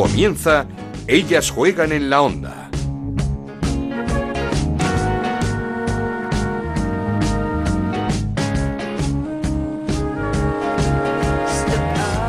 Comienza Ellas juegan en la onda.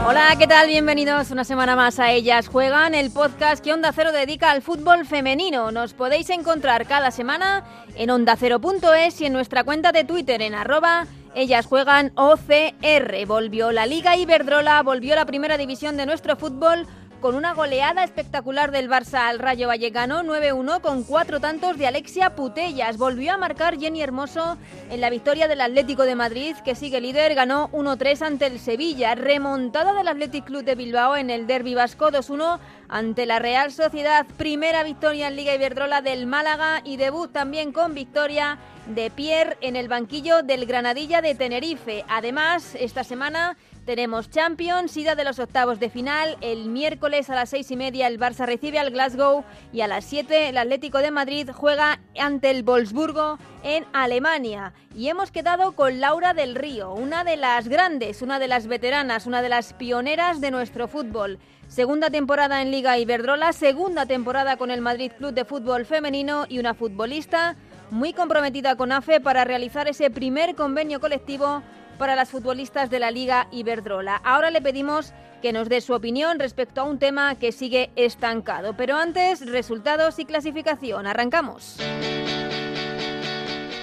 Hola, ¿qué tal? Bienvenidos una semana más a Ellas Juegan, el podcast que Onda Cero dedica al fútbol femenino. Nos podéis encontrar cada semana en ondacero.es y en nuestra cuenta de Twitter en arroba ellas juegan OCR. Volvió la Liga Iberdrola, volvió la primera división de nuestro fútbol con una goleada espectacular del Barça al Rayo Vallecano, 9-1 con cuatro tantos de Alexia Putellas. Volvió a marcar Jenny Hermoso en la victoria del Atlético de Madrid, que sigue líder, ganó 1-3 ante el Sevilla. Remontada del Athletic Club de Bilbao en el Derby Vasco, 2-1 ante la Real Sociedad. Primera victoria en Liga Iberdrola del Málaga y debut también con victoria de Pierre en el banquillo del Granadilla de Tenerife. Además, esta semana tenemos Champions, ida de los octavos de final. El miércoles a las seis y media el Barça recibe al Glasgow y a las siete el Atlético de Madrid juega ante el Wolfsburgo en Alemania. Y hemos quedado con Laura del Río, una de las grandes, una de las veteranas, una de las pioneras de nuestro fútbol. Segunda temporada en Liga Iberdrola, segunda temporada con el Madrid Club de Fútbol Femenino y una futbolista muy comprometida con AFE para realizar ese primer convenio colectivo para las futbolistas de la Liga Iberdrola. Ahora le pedimos que nos dé su opinión respecto a un tema que sigue estancado. Pero antes, resultados y clasificación. Arrancamos.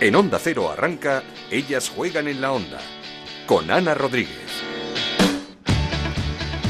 En Onda Cero arranca Ellas juegan en la onda con Ana Rodríguez.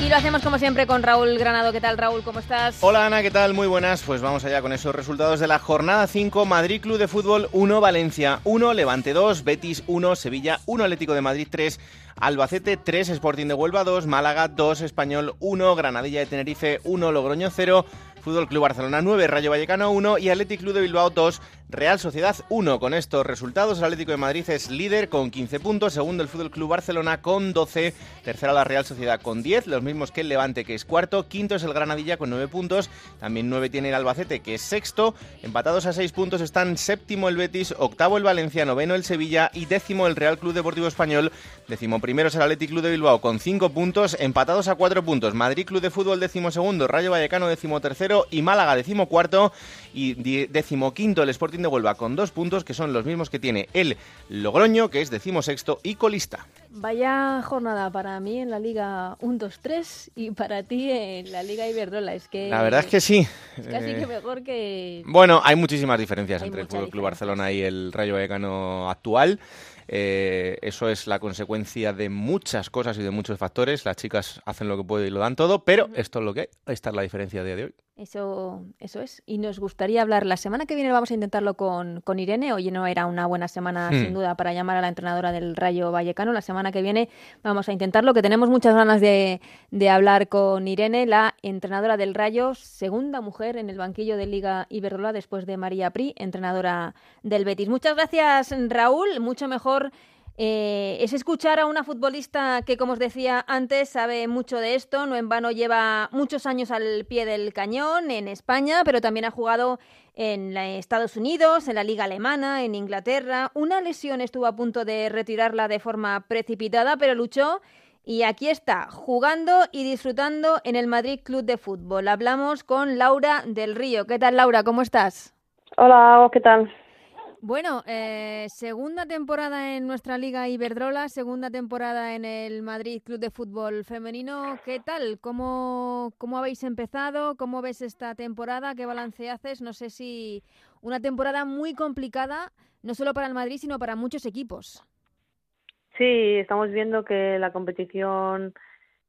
Y lo hacemos como siempre con Raúl Granado. ¿Qué tal, Raúl? ¿Cómo estás? Hola, Ana, ¿qué tal? Muy buenas. Pues vamos allá con esos resultados de la jornada 5. Madrid Club de Fútbol 1, Valencia 1, Levante 2, Betis 1, Sevilla 1, Atlético de Madrid 3, Albacete 3, Sporting de Huelva 2, Málaga 2, Español 1, Granadilla de Tenerife 1, Logroño 0, Fútbol Club Barcelona 9, Rayo Vallecano 1 y Atlético Club de Bilbao 2, Real Sociedad 1. Con estos resultados, el Atlético de Madrid es líder con 15 puntos, segundo el Fútbol Club Barcelona con 12, tercera la Real Sociedad con 10, los mismos que el Levante que es cuarto, quinto es el Granadilla con 9 puntos, también 9 tiene el Albacete que es sexto, empatados a 6 puntos están séptimo el Betis, octavo el Valencia, noveno el Sevilla y décimo el Real Club Deportivo Español, décimo primero es el Atlético Club de Bilbao con 5 puntos, empatados a 4 puntos, Madrid Club de Fútbol décimo segundo, Rayo Vallecano décimo tercero y Málaga décimo cuarto y décimo quinto el Sporting de Huelva con dos puntos que son los mismos que tiene el Logroño, que es decimosexto y colista. Vaya jornada para mí en la Liga 1-2-3 y para ti en la Liga Iberdrola. Es que la verdad es que sí. Es casi que mejor que. Bueno, hay muchísimas diferencias entre el Club Barcelona y el Rayo Vallecano actual. Eh, eso es la consecuencia de muchas cosas y de muchos factores. Las chicas hacen lo que pueden y lo dan todo, pero esto es lo que hay. Esta es la diferencia de hoy. Eso, eso es. Y nos gustaría hablar. La semana que viene vamos a intentarlo con, con Irene. Hoy no era una buena semana, sin hmm. duda, para llamar a la entrenadora del Rayo Vallecano. La semana que viene vamos a intentarlo, que tenemos muchas ganas de, de hablar con Irene, la entrenadora del Rayo, segunda mujer en el banquillo de Liga Iberdrola después de María Pri, entrenadora del Betis. Muchas gracias, Raúl. Mucho mejor eh, es escuchar a una futbolista que, como os decía antes, sabe mucho de esto. No en vano lleva muchos años al pie del cañón en España, pero también ha jugado en Estados Unidos, en la liga alemana, en Inglaterra. Una lesión estuvo a punto de retirarla de forma precipitada, pero luchó. Y aquí está, jugando y disfrutando en el Madrid Club de Fútbol. Hablamos con Laura del Río. ¿Qué tal, Laura? ¿Cómo estás? Hola, ¿qué tal? Bueno, eh, segunda temporada en nuestra liga Iberdrola, segunda temporada en el Madrid Club de Fútbol Femenino. ¿Qué tal? ¿Cómo, ¿Cómo habéis empezado? ¿Cómo ves esta temporada? ¿Qué balance haces? No sé si una temporada muy complicada, no solo para el Madrid, sino para muchos equipos. Sí, estamos viendo que la competición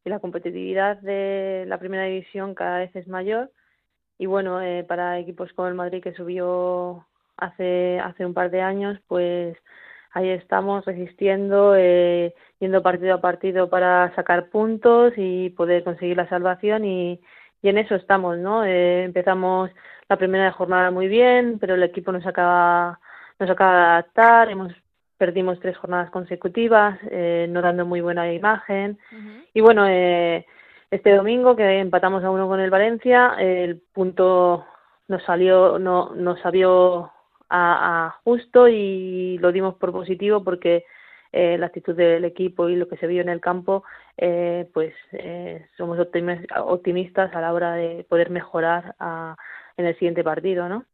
y la competitividad de la primera división cada vez es mayor. Y bueno, eh, para equipos como el Madrid que subió hace, hace un par de años, pues ahí estamos resistiendo, eh, yendo partido a partido para sacar puntos y poder conseguir la salvación y, y en eso estamos, ¿no? Eh, empezamos la primera jornada muy bien, pero el equipo nos acaba, nos acaba de adaptar, hemos perdimos tres jornadas consecutivas, eh, no dando muy buena imagen y bueno, eh, este domingo que empatamos a uno con el Valencia, el punto nos salió, no, nos salió a, justo y lo dimos por positivo porque eh, la actitud del equipo y lo que se vio en el campo eh, pues eh, somos optimistas a la hora de poder mejorar en el siguiente partido, ¿no?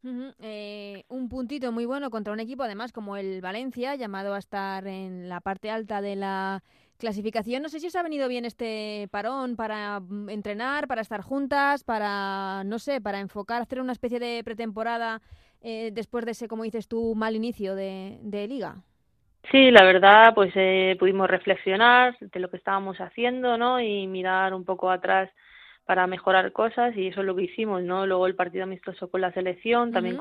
un puntito muy bueno contra un equipo, además, como el Valencia, llamado a estar en la parte alta de la clasificación. No sé si os ha venido bien este parón para mm, entrenar, para estar juntas, para, no sé, para enfocar, hacer una especie de pretemporada eh, después de ese, como dices tú, mal inicio de, liga. Sí, la verdad, pues eh, pudimos reflexionar de lo que estábamos haciendo, ¿no? Y mirar un poco atrás para mejorar cosas y eso es lo que hicimos, ¿no? Luego el partido amistoso con la selección, también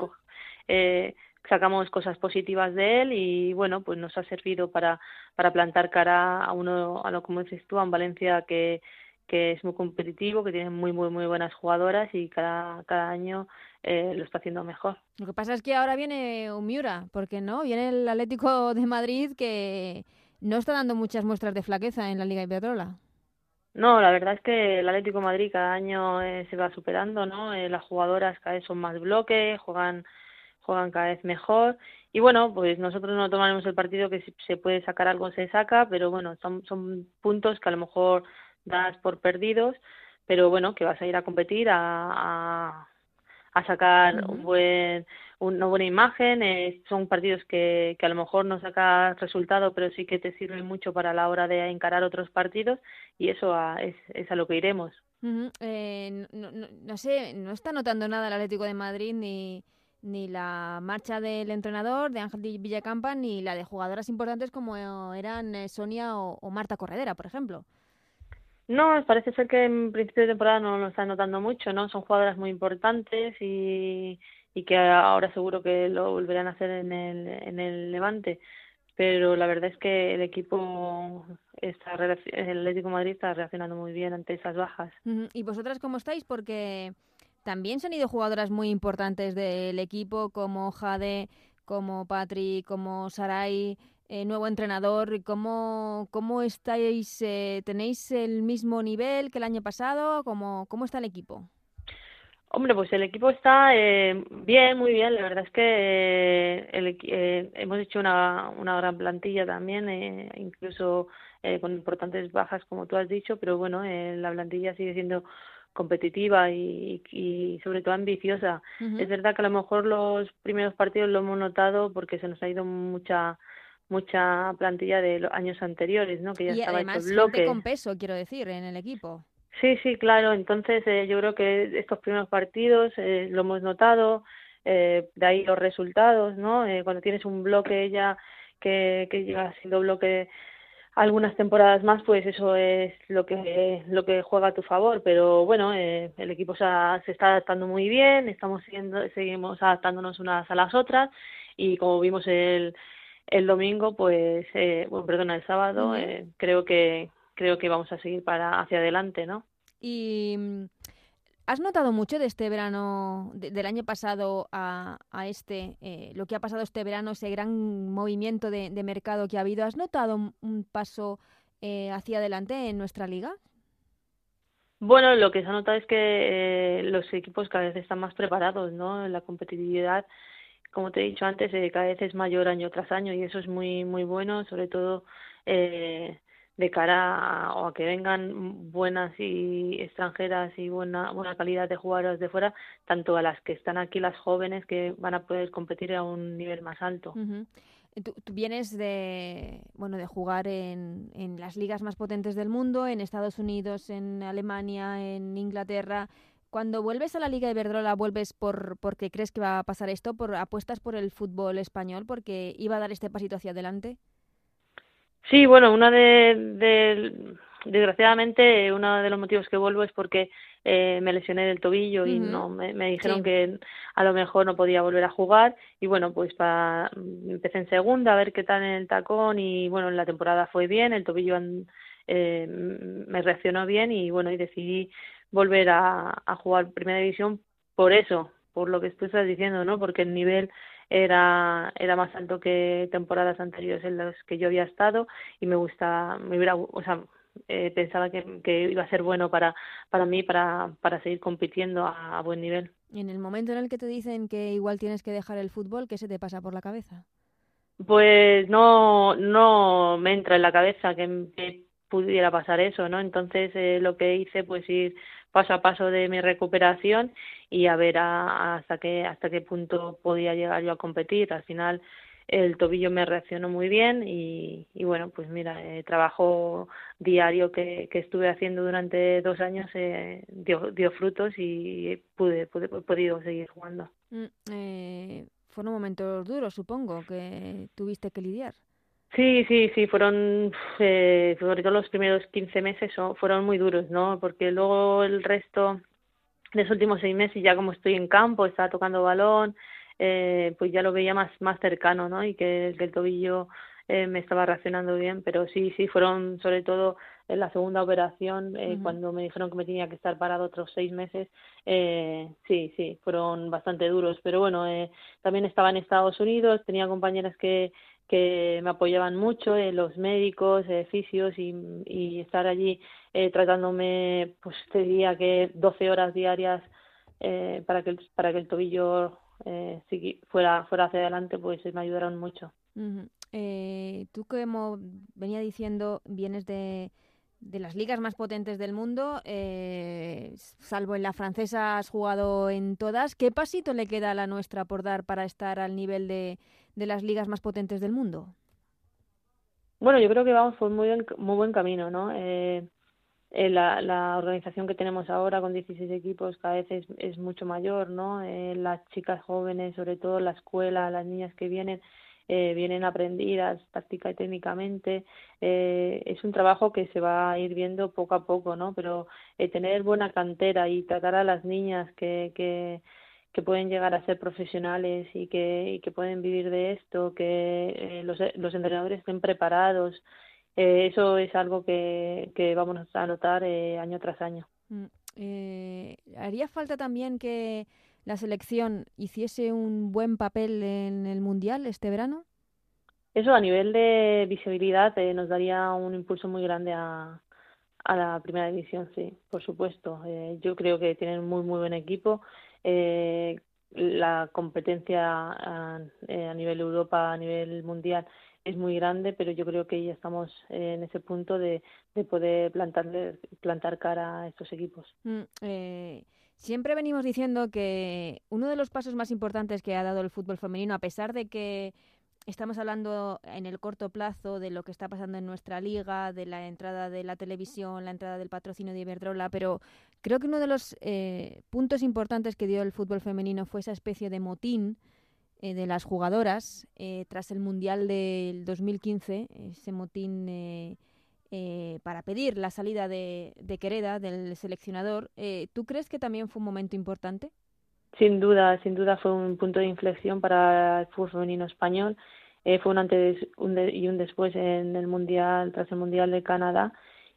eh, sacamos cosas positivas de él y bueno, pues nos ha servido para, para plantar cara a uno, a lo como dices tú, a un Valencia que, que es muy competitivo, que tiene muy, muy, muy buenas jugadoras y cada, cada año eh, lo está haciendo mejor. Lo que pasa es que ahora viene un Miura, porque no, viene el Atlético de Madrid que no está dando muchas muestras de flaqueza en la Liga Iberdrola. No, la verdad es que el Atlético de Madrid cada año eh, se va superando, ¿no? Eh, las jugadoras cada vez son más bloques, juegan juegan cada vez mejor y bueno, pues nosotros no tomaremos el partido que si se puede sacar algo se saca, pero bueno, son, son puntos que a lo mejor das por perdidos, pero bueno, que vas a ir a competir, a, a, sacar un buen, una buena imagen. Eh, son partidos que, que a lo mejor no sacas resultado, pero sí que te sirven mucho para la hora de encarar otros partidos y eso es, es a lo que iremos. eh, no, no, no, sé, no está notando nada el Atlético de Madrid ni ni la marcha del entrenador, de Ángel Villacampa, ni la de jugadoras importantes como eran eh, Sonia o, Marta Corredera, por ejemplo. No, parece ser que en principio de temporada no lo están notando mucho, ¿no? Son jugadoras muy importantes y, que ahora seguro que lo volverán a hacer en el, en el Levante. Pero la verdad es que el equipo, está, el Atlético Madrid está reaccionando muy bien ante esas bajas. ¿Y vosotras cómo estáis? Porque también se han ido jugadoras muy importantes del equipo como Jade, como Patri, como Sarai, eh, nuevo entrenador. ¿Cómo, cómo estáis? Eh, ¿Tenéis el mismo nivel que el año pasado? ¿Cómo, cómo está el equipo? Hombre, pues el equipo está eh, bien, muy bien. La verdad es que hemos hecho una, una gran plantilla también, incluso con importantes bajas, como tú has dicho, pero bueno, la plantilla sigue siendo competitiva y, y sobre todo ambiciosa. Es verdad que a lo mejor los primeros partidos lo hemos notado porque se nos ha ido mucha mucha plantilla de los años anteriores, ¿no? Que ya y estaba además, hecho bloque. con peso, quiero decir, en el equipo. Sí, sí, claro. Entonces eh, yo creo que estos primeros partidos eh, lo hemos notado, eh, de ahí los resultados, ¿no? Eh, cuando tienes un bloque ya que, que llega siendo bloque algunas temporadas más, pues eso es lo que lo que juega a tu favor. Pero bueno, eh, el equipo se, se, está adaptando muy bien, estamos siguiendo, seguimos adaptándonos unas a las otras y como vimos el, el domingo, pues, eh, bueno, perdona, el sábado, eh, creo que creo que vamos a seguir para hacia adelante, ¿no? Y ¿Has notado mucho de este verano, del año pasado a, a este, eh, lo que ha pasado este verano, ese gran movimiento de, mercado que ha habido? ¿Has notado un, paso eh, hacia adelante en nuestra liga? Bueno, lo que se ha notado es que eh, los equipos cada vez están más preparados, ¿no? La competitividad, como te he dicho antes, cada vez es mayor año tras año y eso es muy muy bueno, sobre todo eh, de cara a, a que vengan buenas y extranjeras y buena buena calidad de jugadoras de fuera, tanto a las que están aquí, las jóvenes, que van a poder competir a un nivel más alto. Tú, vienes de bueno de jugar en, en las ligas más potentes del mundo, en Estados Unidos, en Alemania, en Inglaterra. Cuando vuelves a la Liga de Iberdrola, ¿vuelves por porque crees que va a pasar esto? ¿Por apuestas por el fútbol español? ¿Porque iba a dar este pasito hacia adelante? Sí, bueno, una de, de, desgraciadamente uno de los motivos que vuelvo es porque eh, me lesioné del tobillo y no me, me dijeron que a lo mejor no podía volver a jugar y bueno pues para empecé en segunda a ver qué tal en el tacón y bueno en la temporada fue bien el tobillo eh, me reaccionó bien y bueno y decidí volver a, a jugar primera división por eso por lo que tú estás diciendo no porque el nivel era, era más alto que temporadas anteriores en las que yo había estado y me gusta, me hubiera, o sea, eh, pensaba que, que, iba a ser bueno para, para mí para, para seguir compitiendo a, buen nivel. Y en el momento en el que te dicen que igual tienes que dejar el fútbol, ¿qué se te pasa por la cabeza? Pues no, no me entra en la cabeza que, pudiera pasar eso, ¿no? Entonces eh, lo que hice pues ir paso a paso de mi recuperación y a ver hasta qué hasta qué punto podía llegar yo a competir. Al final el tobillo me reaccionó muy bien y, bueno, pues mira, el trabajo diario que, que estuve haciendo durante dos años eh, dio, dio frutos y pude, pude, he podido seguir jugando. Mm, eh, fueron momentos duros, supongo, que tuviste que lidiar. Sí, sí, sí, fueron, eh, sobre todo los primeros 15 meses fueron muy duros, ¿no? Porque luego el resto de los últimos seis meses, ya como estoy en campo, estaba tocando balón, eh, pues ya lo veía más, más cercano, ¿no? Y que, el tobillo eh, me estaba reaccionando bien, pero sí, sí, fueron sobre todo en la segunda operación, eh, cuando me dijeron que me tenía que estar parado otros seis meses, eh, sí, sí, fueron bastante duros, pero bueno, eh, también estaba en Estados Unidos, tenía compañeras que, que me apoyaban mucho, eh, los médicos, eh, fisios y, estar allí eh, tratándome, pues te diría que 12 horas diarias eh, para que para que el tobillo eh, fuera fuera hacia adelante, pues me ayudaron mucho. eh, tú como venía diciendo vienes de de las ligas más potentes del mundo, eh, salvo en la francesa has jugado en todas. ¿Qué pasito le queda a la nuestra por dar para estar al nivel de, de las ligas más potentes del mundo? Bueno, yo creo que vamos por muy, bien, muy buen camino, ¿no? Eh, eh, la, la, organización que tenemos ahora con 16 equipos cada vez es, es mucho mayor, ¿no? Eh, las chicas jóvenes, sobre todo la escuela, las niñas que vienen, eh, vienen aprendidas táctica y técnicamente. Eh, es un trabajo que se va a ir viendo poco a poco, ¿no? Pero eh, tener buena cantera y tratar a las niñas que, que, que pueden llegar a ser profesionales y que, y que pueden vivir de esto, que eh, los, los entrenadores estén preparados, eh, eso es algo que, que vamos a notar eh, año tras año. Mm, eh, ¿Haría falta también que la selección hiciese un buen papel en el Mundial este verano? Eso a nivel de visibilidad eh, nos daría un impulso muy grande a, a la primera división, sí, por supuesto. Eh, yo creo que tienen muy, muy buen equipo. Eh, la competencia a, eh, a nivel Europa, a nivel mundial, es muy grande, pero yo creo que ya estamos en ese punto de, de poder plantar, plantar cara a estos equipos. Mm, eh, Siempre venimos diciendo que uno de los pasos más importantes que ha dado el fútbol femenino, a pesar de que estamos hablando en el corto plazo de lo que está pasando en nuestra liga, de la entrada de la televisión, la entrada del patrocinio de Iberdrola, pero creo que uno de los eh, puntos importantes que dio el fútbol femenino fue esa especie de motín eh, de las jugadoras eh, tras el Mundial del 2015, ese motín eh, eh, para pedir la salida de, de Quereda, del seleccionador. ¿Tú crees que también fue un momento importante? Sin duda, sin duda fue un punto de inflexión para el fútbol femenino español. Eh, fue un antes un de, y un después en el mundial, tras el mundial de Canadá.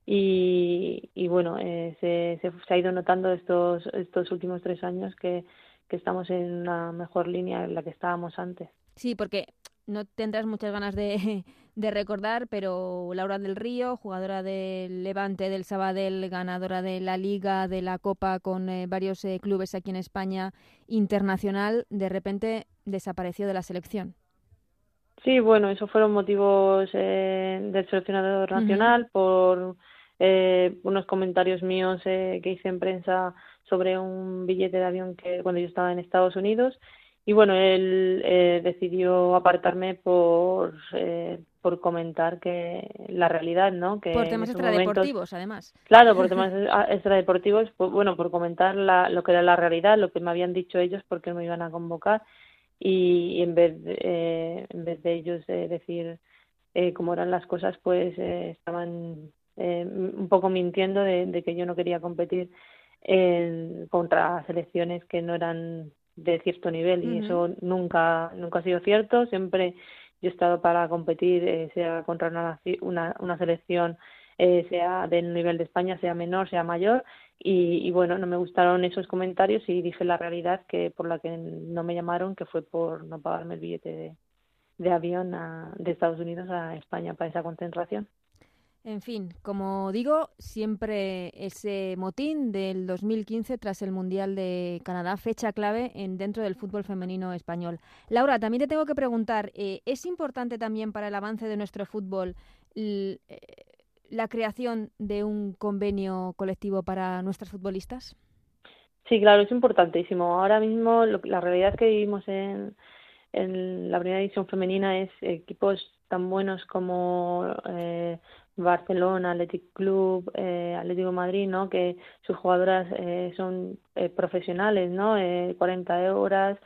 Y, y bueno, eh, se, se, se, ha ido notando estos, estos últimos tres años que, que estamos en una mejor línea en la que estábamos antes. Sí, porque no tendrás muchas ganas de, de, recordar, pero Laura del Río, jugadora del Levante, del Sabadell, ganadora de la Liga, de la Copa con eh, varios eh, clubes aquí en España, internacional, de repente desapareció de la selección. Sí, bueno, esos fueron motivos eh, del seleccionador nacional uh -huh. por unos comentarios míos que hice en prensa sobre un billete de avión que cuando yo estaba en Estados Unidos y bueno él eh, decidió apartarme por eh, por comentar que la realidad no que por temas extradeportivos además. Claro por temas extradeportivos pues, bueno por comentar la, lo que era la realidad lo que me habían dicho ellos porque me iban a convocar. Y, y en vez de, eh, en vez de ellos decir cómo eran las cosas pues estaban un poco mintiendo de, de, que yo no quería competir en, contra selecciones que no eran de cierto nivel y uh -huh. eso nunca nunca ha sido cierto. Siempre yo he estado para competir eh, sea contra una, una, una selección eh, sea del nivel de España sea menor sea mayor. Y, y, bueno no me gustaron esos comentarios y dije la realidad que por la que no me llamaron que fue por no pagarme el billete de, de avión a, de Estados Unidos a España para esa concentración en fin, como digo, siempre ese motín del 2015 tras el Mundial de Canadá, fecha clave en dentro del fútbol femenino español. Laura, también te tengo que preguntar, eh, ¿es importante también para el avance de nuestro fútbol la creación de un convenio colectivo para nuestras futbolistas? Sí, claro, es importantísimo. Ahora mismo la realidad que vivimos en, en la primera división femenina es equipos tan buenos como eh, Barcelona, Athletic Club, eh, Atlético Madrid, ¿no? Que sus jugadoras eh, son eh, profesionales, ¿no? Eh, 40 horas,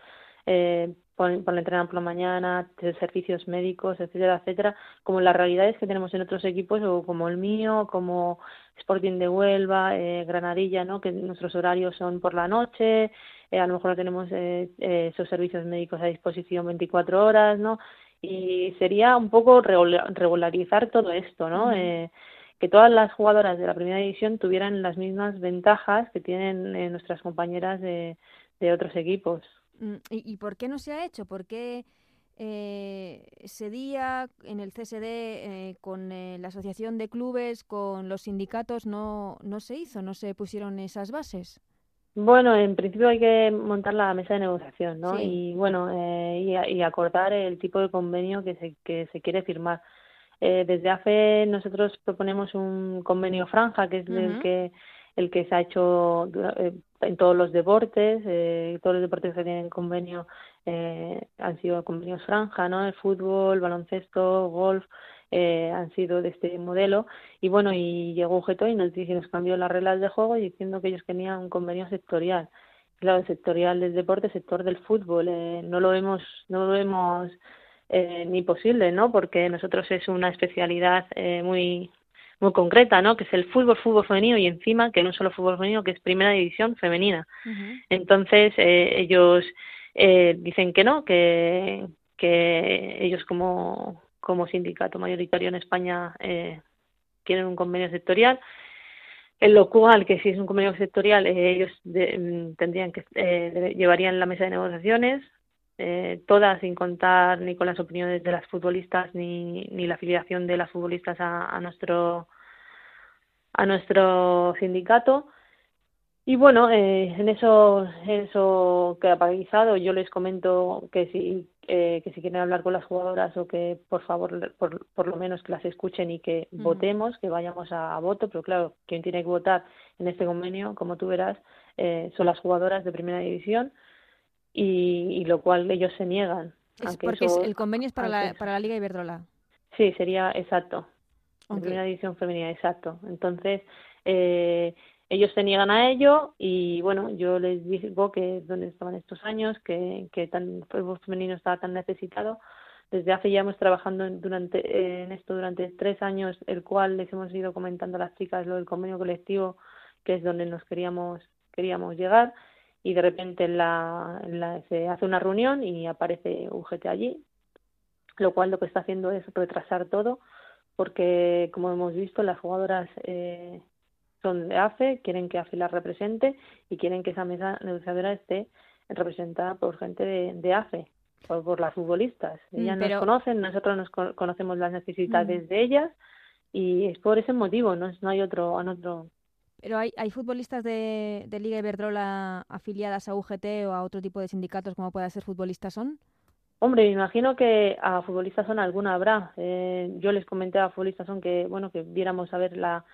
eh, por, por entrenar por la mañana, servicios médicos, etcétera, etcétera, como las realidades que tenemos en otros equipos, o como el mío, como Sporting de Huelva, eh, Granadilla, ¿no? Que nuestros horarios son por la noche, eh, a lo mejor no tenemos eh, eh, esos servicios médicos a disposición 24 horas, ¿no? Y sería un poco regularizar todo esto, ¿no? eh, que todas las jugadoras de la primera división tuvieran las mismas ventajas que tienen eh, nuestras compañeras de, de, otros equipos. Mm, ¿Y, ¿Y, por qué no se ha hecho? ¿Por qué eh, ese día en el CSD eh, con eh, la asociación de clubes, con los sindicatos, no, no se hizo, no se pusieron esas bases? Bueno, en principio hay que montar la mesa de negociación, ¿no? Sí. Y bueno, eh, y, y, acordar el tipo de convenio que se, que se quiere firmar. Eh, desde AFE nosotros proponemos un convenio franja, que es uh -huh. el que el que se ha hecho eh, en todos los deportes, eh, todos los deportes que tienen convenio eh, han sido convenios franja, ¿no? El fútbol, baloncesto, golf, eh, han sido de este modelo. Y bueno y llegó UGT y nos dice nos cambió las reglas de juego diciendo que ellos querían un convenio sectorial. Claro sectorial del deporte sector del fútbol eh, no lo vemos no lo vemos eh, ni posible no porque nosotros es una especialidad eh, muy muy concreta no que es el fútbol fútbol femenino y encima que no solo fútbol femenino que es primera división femenina. Uh -huh. entonces eh, ellos eh, dicen que no que que ellos como como sindicato mayoritario en España eh, quieren un convenio sectorial, en lo cual que si es un convenio sectorial eh, ellos de, mm, tendrían que eh, llevarían la mesa de negociaciones eh, todas sin contar ni con las opiniones de las futbolistas ni, ni la afiliación de las futbolistas a nuestro a nuestro sindicato y bueno, eh, en eso, eso queda paralizado. Yo les comento que si, eh, que si quieren hablar con las jugadoras o que por favor, por, por lo menos que las escuchen y que uh -huh. votemos, que vayamos a, a, voto. Pero claro, quien tiene que votar en este convenio, como tú verás, eh, son las jugadoras de primera división y, y lo cual ellos se niegan. Es porque eso, el convenio es para la, para la Liga Iberdrola. Sí, sería exacto. Okay. En primera división femenina, exacto. Entonces, eh, ellos se niegan a ello y bueno, yo les digo que donde estaban estos años, que, que tan, el fútbol femenino estaba tan necesitado. Desde hace ya hemos trabajando en, durante, en esto durante tres años, el cual les hemos ido comentando a las chicas lo del convenio colectivo, que es donde nos queríamos, queríamos llegar, y de repente la, la, se hace una reunión y aparece UGT allí, lo cual lo que está haciendo es retrasar todo, porque como hemos visto, las jugadoras eh, son de AFE, quieren que AFE las represente y quieren que esa mesa negociadora esté representada por gente de, de AFE, por, por, las futbolistas. Ellas Pero... nos conocen, nosotros nos conocemos las necesidades mm. de ellas y es por ese motivo, no, no hay otro, otro pero hay, hay futbolistas de, de Liga Iberdrola afiliadas a UGT o a otro tipo de sindicatos como pueda ser futbolistas son? Hombre, me imagino que a futbolistas son alguna habrá. Eh, yo les comenté a futbolistas son que bueno que viéramos a ver la,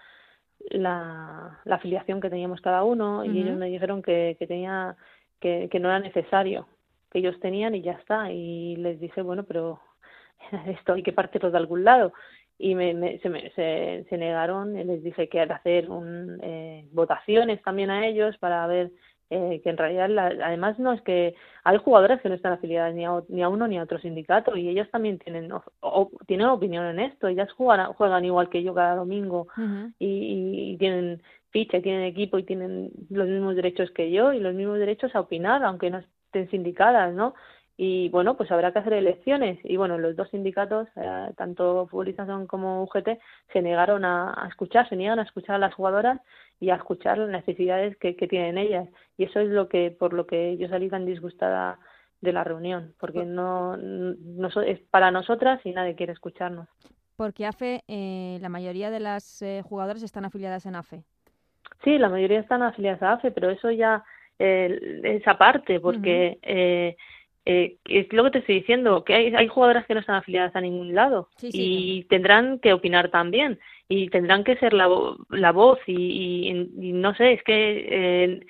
la, la afiliación que teníamos cada uno y uh -huh. ellos me dijeron que, que tenía que, que no era necesario que ellos tenían y ya está y les dije bueno pero esto hay que partirlo de algún lado y me, me, se, me, se, se negaron y les dije que al hacer un, eh, votaciones también a ellos para ver eh, que en realidad la, además no es que hay jugadoras que no están afiliadas ni a, ni a uno ni a otro sindicato y ellas también tienen o, o, tienen opinión en esto ellas juegan, juegan igual que yo cada domingo uh -huh. y, y, tienen ficha tienen equipo y tienen los mismos derechos que yo y los mismos derechos a opinar aunque no estén sindicadas no y bueno, pues habrá que hacer elecciones. Y bueno, los dos sindicatos, eh, tanto Futbolistas como UGT, se negaron a, a, escuchar, se niegan a escuchar a las jugadoras y a escuchar las necesidades que, que tienen ellas. Y eso es lo que, por lo que yo salí tan disgustada de la reunión, porque no, no es para nosotras y nadie quiere escucharnos. Porque AFE, eh, la mayoría de las eh, jugadoras están afiliadas en AFE. Sí, la mayoría están afiliadas a AFE, pero eso ya eh, es aparte, porque uh -huh. Eh, es lo que te estoy diciendo, que hay, hay jugadoras que no están afiliadas a ningún lado y tendrán que opinar también y tendrán que ser la, la voz y, y, no sé, es que eh,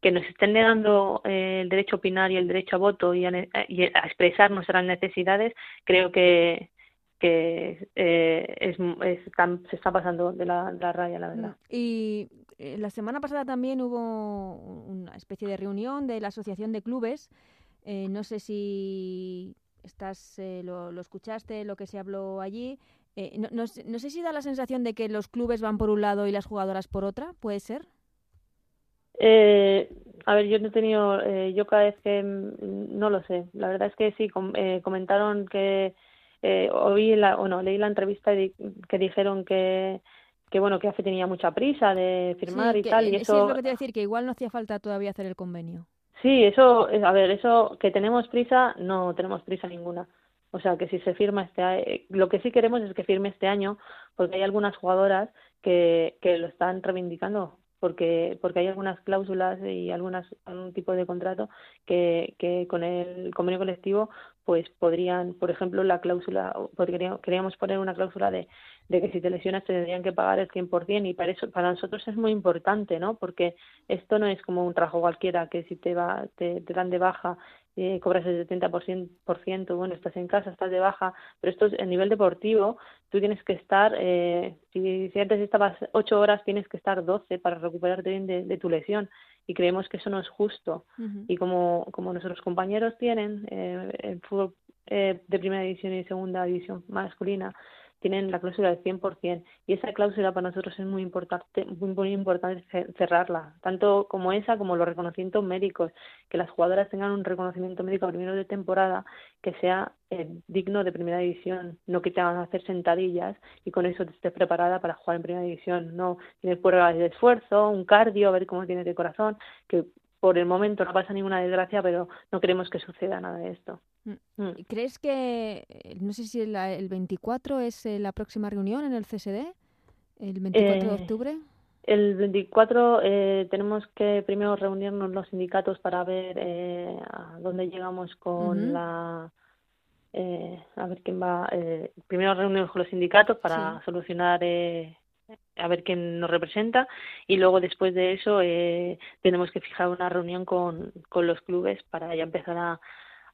que nos estén negando eh, el derecho a opinar y el derecho a voto y a, y a expresar nuestras necesidades, creo que, que eh, es, se está pasando de la, raya, la verdad. Y eh, la semana pasada también hubo una especie de reunión de la Asociación de Clubes. Eh, no sé si estás lo, lo, escuchaste, lo que se habló allí. No, no, no, sé si da la sensación de que los clubes van por un lado y las jugadoras por otra, ¿puede ser? a ver, yo no he tenido, yo cada vez que, mm, no lo sé, la verdad es que sí, comentaron que eh, oí la, o no, leí la entrevista que dijeron que, que bueno que AFE tenía mucha prisa de firmar y tal y eso es lo que te decir que igual no hacía falta todavía hacer el convenio sí eso a ver eso que tenemos prisa no tenemos prisa ninguna. O sea que si se firma este eh, lo que sí queremos es que firme este año porque hay algunas jugadoras que que lo están reivindicando porque porque hay algunas cláusulas y algunas algún tipo de contrato que, que con el convenio colectivo pues podrían por ejemplo la cláusula queríamos poner una cláusula de, de que si te lesionas te tendrían que pagar el 100% y para eso para nosotros es muy importante no porque esto no es como un trabajo cualquiera que si te va te, te dan de baja eh, cobras el 70%, bueno, estás en casa, estás de baja, pero esto es a nivel deportivo, tú tienes que estar, eh, si, si, antes estabas 8 horas, tienes que estar 12 para recuperarte bien de, tu lesión y creemos que eso no es justo. Y como, como nuestros compañeros tienen eh, el fútbol eh, de primera división y segunda división masculina, tienen la cláusula del 100% y esa cláusula para nosotros es muy importante muy, importante cerrarla tanto como esa como los reconocimientos médicos que las jugadoras tengan un reconocimiento médico primero de temporada que sea eh, digno de primera división no que te hagan hacer sentadillas y con eso te estés preparada para jugar en primera división no tienes pruebas de esfuerzo un cardio a ver cómo tienes de corazón que por el momento no pasa ninguna desgracia, pero no queremos que suceda nada de esto. Mm. Mm. ¿Crees que, eh, no sé si el 24 es eh, la próxima reunión en el CSD, el 24 de eh, octubre? El 24 tenemos que primero reunirnos los sindicatos para ver a dónde llegamos con la... a ver quién va. primero reunirnos con los sindicatos para solucionar a ver quién nos representa. Y luego después de eso eh, tenemos que fijar una reunión con, con los clubes para ya empezar a,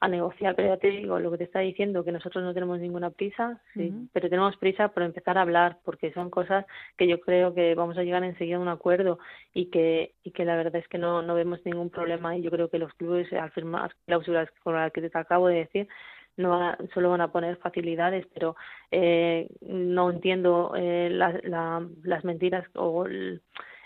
a negociar, pero ya te digo, lo que te está diciendo, que nosotros no tenemos ninguna prisa, sí, pero tenemos prisa por empezar a hablar, porque son cosas que yo creo que vamos a llegar enseguida a un acuerdo y que, y que la verdad es que no, no vemos ningún problema. Y yo creo que los clubes al firmar cláusulas como las que te acabo de decir, no solo van a poner facilidades, pero eh, no entiendo eh, las mentiras o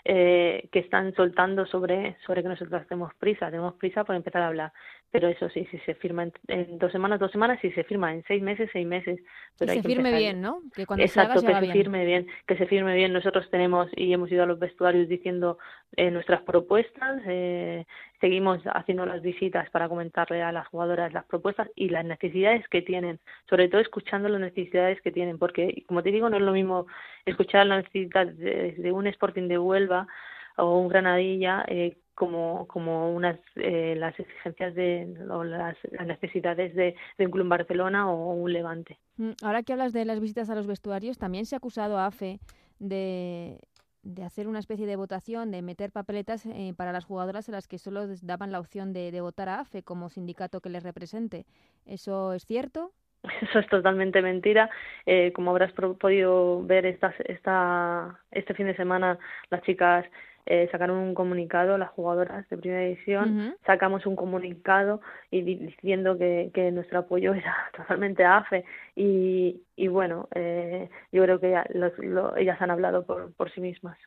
eh, que están soltando sobre sobre que nosotros tenemos prisa, tenemos prisa por empezar a hablar pero eso sí, si se firma en, dos semanas, dos semanas, si se firma en seis meses, seis meses. Pero que se firme bien, ¿no? Que cuando Exacto, se que se firme bien, que se firme bien. Nosotros tenemos y hemos ido a los vestuarios diciendo eh, nuestras propuestas, eh, seguimos haciendo las visitas para comentarle a las jugadoras las propuestas y las necesidades que tienen, sobre todo escuchando las necesidades que tienen, porque como te digo, no es lo mismo escuchar las necesidades de, un Sporting de Huelva o un Granadilla eh, como, como unas, eh, las exigencias de, o las, necesidades de, un club Barcelona o un Levante. Mm, ahora que hablas de las visitas a los vestuarios, también se ha acusado a AFE de, de hacer una especie de votación, de meter papeletas eh, para las jugadoras a las que solo daban la opción de, de votar a AFE como sindicato que les represente. ¿Eso es cierto? Eso es totalmente mentira. Eh, como habrás podido ver esta, esta, este fin de semana, las chicas eh, sacaron un comunicado, las jugadoras de primera división, sacamos un comunicado y diciendo que, que nuestro apoyo era totalmente AFE y, y bueno, eh, yo creo que ellas han hablado por, por sí mismas.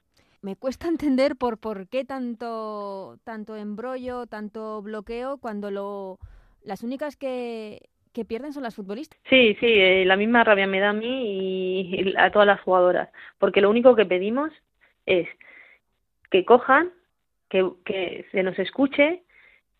Me cuesta entender por, por qué tanto, tanto embrollo, tanto bloqueo cuando lo, las únicas que, que pierden son las futbolistas. Sí, sí, eh, la misma rabia me da a mí y a todas las jugadoras, porque lo único que pedimos es que cojan, que, que se nos escuche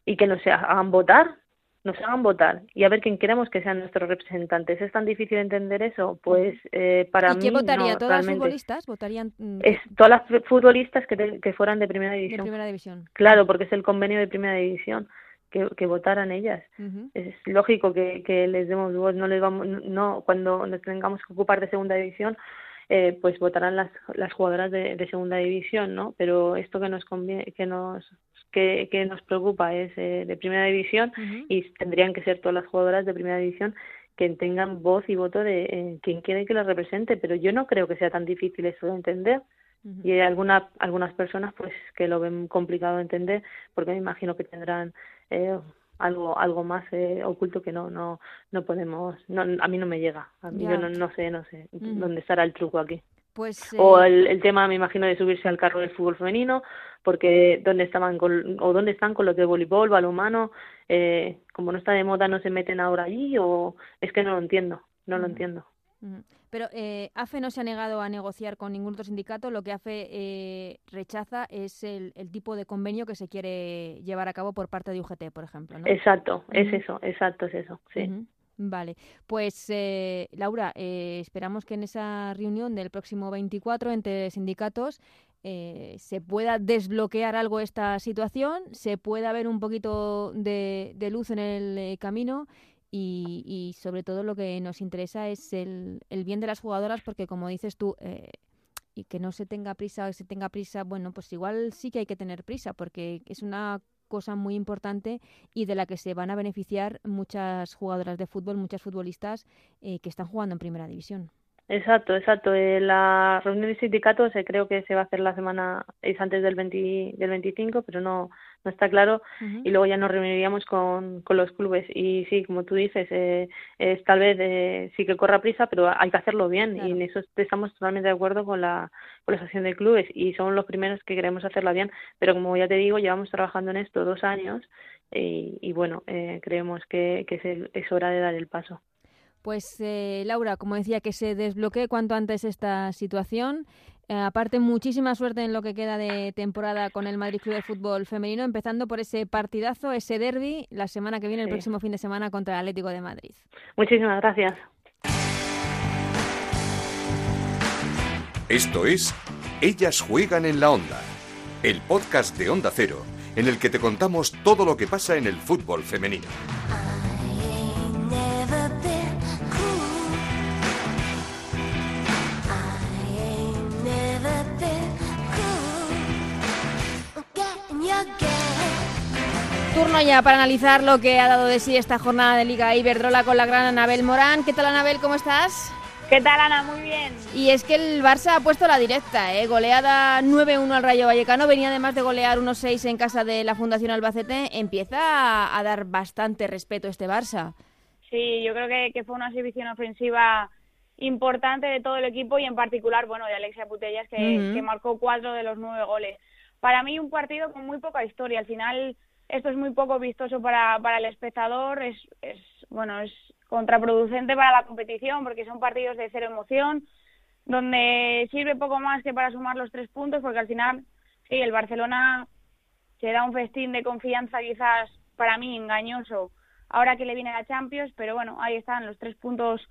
y que nos hagan votar, nos hagan votar y a ver quién queremos que sean nuestros representantes. ¿Es tan difícil entender eso? Pues eh, para ¿Y qué votaría? ¿Todas las futbolistas? ¿Votarían? Es, todas las futbolistas que, que fueran de primera división. De primera división. Claro, porque es el convenio de primera división. que, votaran ellas. Es lógico que, que, les demos voz, no les vamos, no, cuando nos tengamos que ocupar de segunda división, eh, pues votarán las, las jugadoras de, de, segunda división, ¿no? Pero esto que nos conviene, que nos que, que nos preocupa es eh, de primera división y tendrían que ser todas las jugadoras de primera división que tengan voz y voto de eh, quien quiere que las represente, pero yo no creo que sea tan difícil eso de entender. Y hay alguna, algunas personas pues que lo ven complicado de entender porque me imagino que tendrán eh, algo algo más eh, oculto que no no no podemos no, a mí no me llega. A mí yo no, no sé no sé dónde estará el truco aquí. Pues, o el, el, tema me imagino de subirse al carro del fútbol femenino porque dónde estaban con, o dónde están con los de voleibol balonmano eh, como no está de moda no se meten ahora allí o es que no lo entiendo no lo entiendo pero eh, AFE no se ha negado a negociar con ningún otro sindicato. Lo que AFE eh, rechaza es el, tipo de convenio que se quiere llevar a cabo por parte de UGT, por ejemplo. ¿no? Exacto, es eso, exacto, es eso, sí. Vale, pues eh, Laura, eh, esperamos que en esa reunión del próximo 24 entre sindicatos eh, se pueda desbloquear algo esta situación, se pueda ver un poquito de, de luz en el camino y, y, sobre todo lo que nos interesa es el, el, bien de las jugadoras porque como dices tú eh, y que no se tenga prisa o se tenga prisa bueno pues igual sí que hay que tener prisa porque es una cosa muy importante y de la que se van a beneficiar muchas jugadoras de fútbol muchas futbolistas eh, que están jugando en primera división Exacto, exacto. Eh, la reunión de sindicatos eh, creo que se va a hacer la semana, es antes del, 20, del 25, pero no, no está claro. Y luego ya nos reuniríamos con, con los clubes. Y sí, como tú dices, eh, es, tal vez eh, sí que corra prisa, pero hay que hacerlo bien. Y en eso estamos totalmente de acuerdo con la, con la asociación de clubes. Y son los primeros que queremos hacerla bien. Pero como ya te digo, llevamos trabajando en esto dos años. Y, y bueno, eh, creemos que, que es, es hora de dar el paso. Pues eh, Laura, como decía, que se desbloquee cuanto antes esta situación. Eh, aparte, muchísima suerte en lo que queda de temporada con el Madrid Club de Fútbol Femenino, empezando por ese partidazo, ese derby, la semana que viene, el próximo fin de semana contra el Atlético de Madrid. Muchísimas gracias. Esto es Ellas juegan en la onda, el podcast de Onda Cero, en el que te contamos todo lo que pasa en el fútbol femenino. Para analizar lo que ha dado de sí esta jornada de Liga Iberdrola con la gran Anabel Morán. ¿Qué tal Anabel? ¿Cómo estás? ¿Qué tal Ana? Muy bien. Y es que el Barça ha puesto la directa, ¿eh? goleada 9-1 al Rayo Vallecano, venía además de golear 1-6 en casa de la Fundación Albacete, empieza a, dar bastante respeto este Barça. Sí, yo creo que, fue una exhibición ofensiva importante de todo el equipo y en particular, bueno, de Alexia Putellas que, que marcó cuatro de los nueve goles. Para mí un partido con muy poca historia, al final esto es muy poco vistoso para, para el espectador, es, es, bueno, es contraproducente para la competición porque son partidos de cero emoción, donde sirve poco más que para sumar los tres puntos, porque al final, sí, el Barcelona se da un festín de confianza quizás para mí engañoso ahora que le viene la Champions, pero bueno, ahí están los tres puntos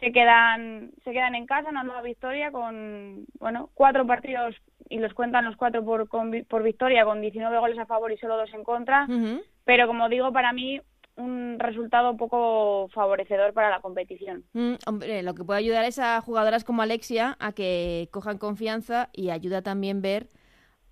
se quedan se quedan en casa, una nueva victoria con bueno cuatro partidos y los cuentan los cuatro por, por victoria con 19 goles a favor y solo dos en contra, pero como digo para mí un resultado poco favorecedor para la competición. Mm, hombre, lo que puede ayudar es a jugadoras como Alexia a que cojan confianza y ayuda también ver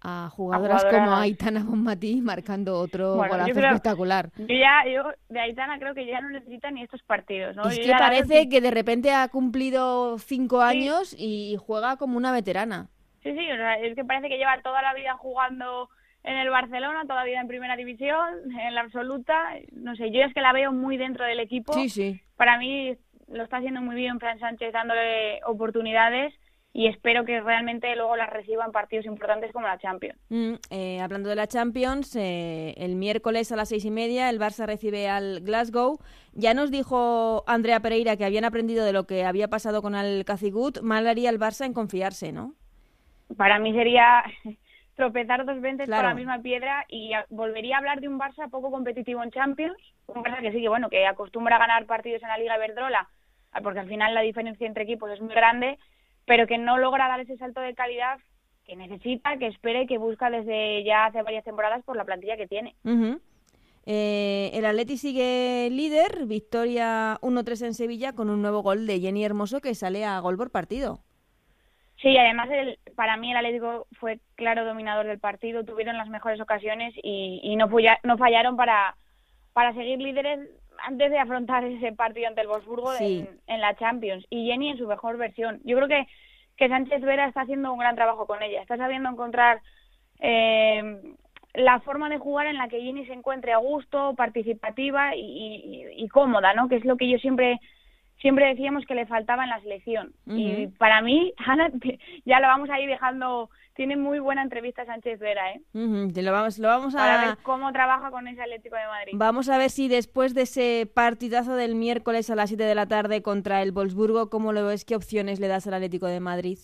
a jugadoras, como Aitana Bonmatí marcando otro golazo espectacular. Yo ya, yo de Aitana creo que ya no necesita ni estos partidos, ¿no? Es que parece que... de repente ha cumplido cinco años y juega como una veterana. Sí, sí, o sea, es que parece que lleva toda la vida jugando en el Barcelona, toda la vida en primera división, en la absoluta, no sé, yo es que la veo muy dentro del equipo. Sí, sí. Para mí lo está haciendo muy bien Fran Sánchez dándole oportunidades y espero que realmente luego las reciban partidos importantes como la Champions. Mm, eh, hablando de la Champions, eh, el miércoles a las seis y media el Barça recibe al Glasgow. Ya nos dijo Andrea Pereira que habían aprendido de lo que había pasado con el Cacigut. Mal haría el Barça en confiarse, ¿no? Para mí sería tropezar dos veces con la misma piedra y volvería a hablar de un Barça poco competitivo en Champions. Un Barça que sí, que bueno, que acostumbra a ganar partidos en la Liga Verdrola, porque al final la diferencia entre equipos es muy grande pero que no logra dar ese salto de calidad que necesita, que espere, que busca desde ya hace varias temporadas por la plantilla que tiene. Eh, el Atleti sigue líder, victoria 1-3 en Sevilla con un nuevo gol de Jenny Hermoso que sale a gol por partido. Sí, además el, para mí el Atlético fue claro dominador del partido, tuvieron las mejores ocasiones y, no, no fallaron para, para seguir líderes antes de afrontar ese partido ante el Wolfsburgo en, la Champions. Y Jenny en su mejor versión. Yo creo que, que Sánchez Vera está haciendo un gran trabajo con ella, está sabiendo encontrar eh, la forma de jugar en la que Jenny se encuentre a gusto, participativa y, cómoda, ¿no? Que es lo que yo siempre siempre decíamos que le faltaba en la selección. Y para mí, Ana, ya lo vamos a ir dejando. Tiene muy buena entrevista Sánchez Vera, ¿eh? lo, vamos, lo vamos a... Para ver cómo trabaja con ese Atlético de Madrid. Vamos a ver si después de ese partidazo del miércoles a las 7 de la tarde contra el Wolfsburgo, ¿cómo lo ves? ¿Qué opciones le das al Atlético de Madrid?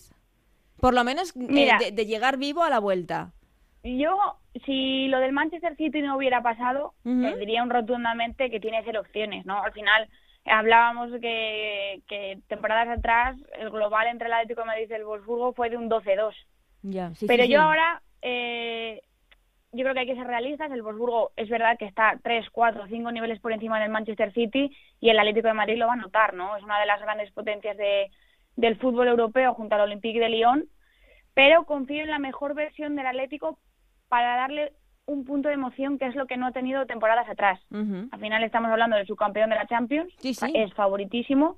Por lo menos eh, de, llegar vivo a la vuelta. Yo, si lo del Manchester City no hubiera pasado, diría un rotundamente que tiene cero opciones, ¿no? Al final hablábamos que, que temporadas atrás el global entre el Atlético de Madrid y el Wolfsburgo fue de un 12-2. Ya, Pero yo ahora, eh, yo creo que hay que ser realistas. El Wolfsburgo es verdad que está 3, 4, 5 niveles por encima del Manchester City y el Atlético de Madrid lo va a notar, ¿no? Es una de las grandes potencias de, del fútbol europeo junto al Olympique de Lyon. Pero confío en la mejor versión del Atlético para darle un punto de emoción que es lo que no ha tenido temporadas atrás. Al final estamos hablando de su campeón de la Champions, es favoritísimo,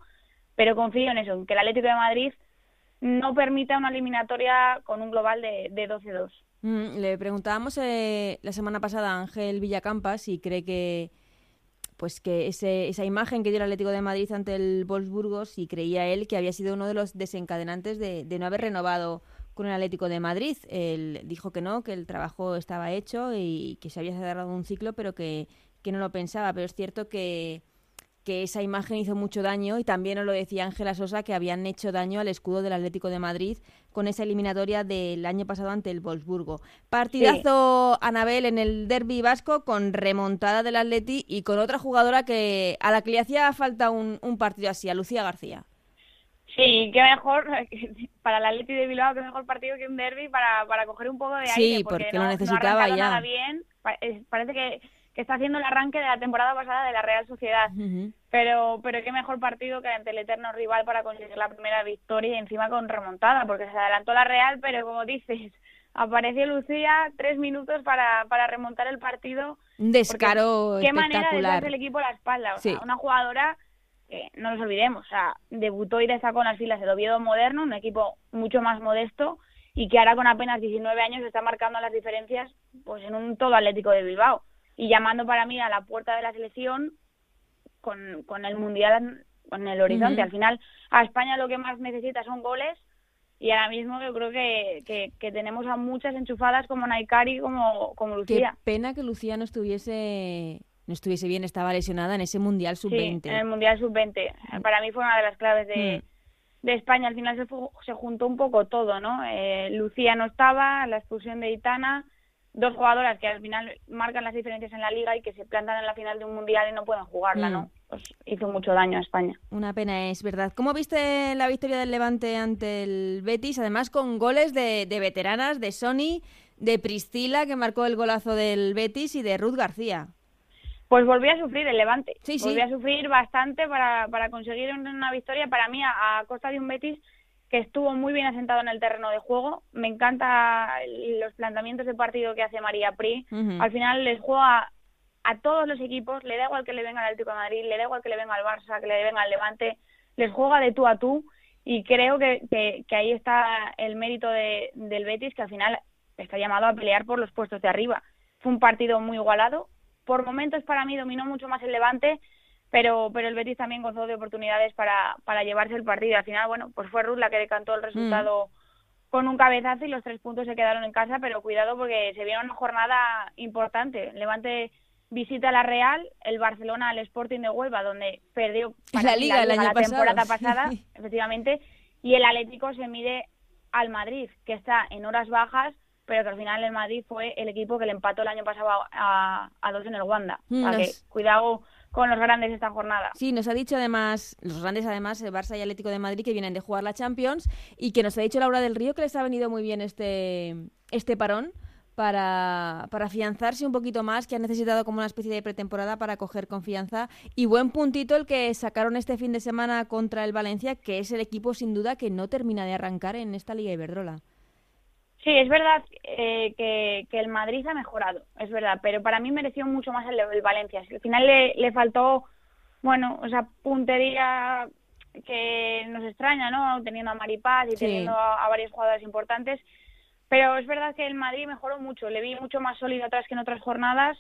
pero confío en eso, en que el Atlético de Madrid no permita una eliminatoria con un global de, de 12-2. Le preguntábamos eh, la semana pasada a Ángel Villacampa si cree que pues que ese, esa imagen que dio el Atlético de Madrid ante el Wolfsburgo, si creía él que había sido uno de los desencadenantes de, de no haber renovado con el Atlético de Madrid. Él dijo que no, que el trabajo estaba hecho y que se había cerrado un ciclo, pero que, que no lo pensaba. Pero es cierto que, que esa imagen hizo mucho daño y también nos lo decía Ángela Sosa que habían hecho daño al escudo del Atlético de Madrid con esa eliminatoria del año pasado ante el Wolfsburgo. Partidazo Anabel en el derby vasco con remontada del Atleti y con otra jugadora que a la que le hacía falta un, un partido así, a Lucía García. Sí, qué mejor para la Atleti de Bilbao, qué mejor partido que un derby para, para coger un poco de aire. Sí, porque, no, lo necesitaba ya. Nada bien. Parece que, que, está haciendo el arranque de la temporada pasada de la Real Sociedad. Pero pero qué mejor partido que ante el eterno rival para conseguir la primera victoria y encima con remontada, porque se adelantó la Real, pero como dices, apareció Lucía tres minutos para, para remontar el partido. Un descaro Qué manera de darse el equipo a la espalda. O sea, una jugadora no nos olvidemos, o sea, debutó y destacó en las filas del Oviedo Moderno, un equipo mucho más modesto y que ahora con apenas 19 años está marcando las diferencias pues en un todo Atlético de Bilbao y llamando para mí a la puerta de la selección con, con el Mundial con el horizonte. Al final a España lo que más necesita son goles y ahora mismo yo creo que, que, tenemos a muchas enchufadas como Naikari como, como Lucía. Qué pena que Lucía no estuviese no estuviese bien, estaba lesionada en ese Mundial Sub-20. Sí, en el Mundial Sub-20. Para mí fue una de las claves de, mm. de España. Al final se, se, juntó un poco todo, ¿no? Eh, Lucía no estaba, la expulsión de Itana, dos jugadoras que al final marcan las diferencias en la liga y que se plantan en la final de un Mundial y no pueden jugarla, ¿no? Mm. Pues hizo mucho daño a España. Una pena, es verdad. ¿Cómo viste la victoria del Levante ante el Betis? Además con goles de, de veteranas, de Sony, de Priscila, que marcó el golazo del Betis, y de Ruth García. Pues volví a sufrir el Levante. Sí, Volví a sufrir bastante para, para conseguir una victoria para mí a, costa de un Betis que estuvo muy bien asentado en el terreno de juego. Me encanta los planteamientos de partido que hace María Pri. Al final les juega a todos los equipos, le da igual que le venga al Atlético de Madrid, le da igual que le venga al Barça, que le venga al Levante, les juega de tú a tú y creo que, que, ahí está el mérito de, del Betis que al final está llamado a pelear por los puestos de arriba. Fue un partido muy igualado, por momentos para mí dominó mucho más el Levante, pero, pero el Betis también gozó de oportunidades para, para llevarse el partido. Al final, bueno, pues fue Ruth la que decantó el mm. resultado con un cabezazo y los tres puntos se quedaron en casa, pero cuidado porque se viene una jornada importante. Levante visita la Real, el Barcelona al Sporting de Huelva, donde perdió la liga, la, temporada pasada, efectivamente, y el Atlético se mide al Madrid, que está en horas bajas pero que al final el Madrid fue el equipo que le empató el año pasado a, a dos en el Wanda. Mm, que cuidado con los grandes esta jornada. Sí, nos ha dicho además, los grandes además, el Barça y Atlético de Madrid, que vienen de jugar la Champions, y que nos ha dicho Laura del Río que les ha venido muy bien este, este parón, para, para afianzarse un poquito más, que han necesitado como una especie de pretemporada para coger confianza. Y buen puntito el que sacaron este fin de semana contra el Valencia, que es el equipo sin duda que no termina de arrancar en esta Liga Iberdrola. Sí, es verdad eh, que, que, el Madrid ha mejorado, es verdad, pero para mí mereció mucho más el, el Valencia. Al final le, le faltó, bueno, o sea, puntería que nos extraña, ¿no? Teniendo a Maripaz y teniendo a, a varios jugadores importantes pero es verdad que el Madrid mejoró mucho, le vi mucho más sólido atrás que en otras jornadas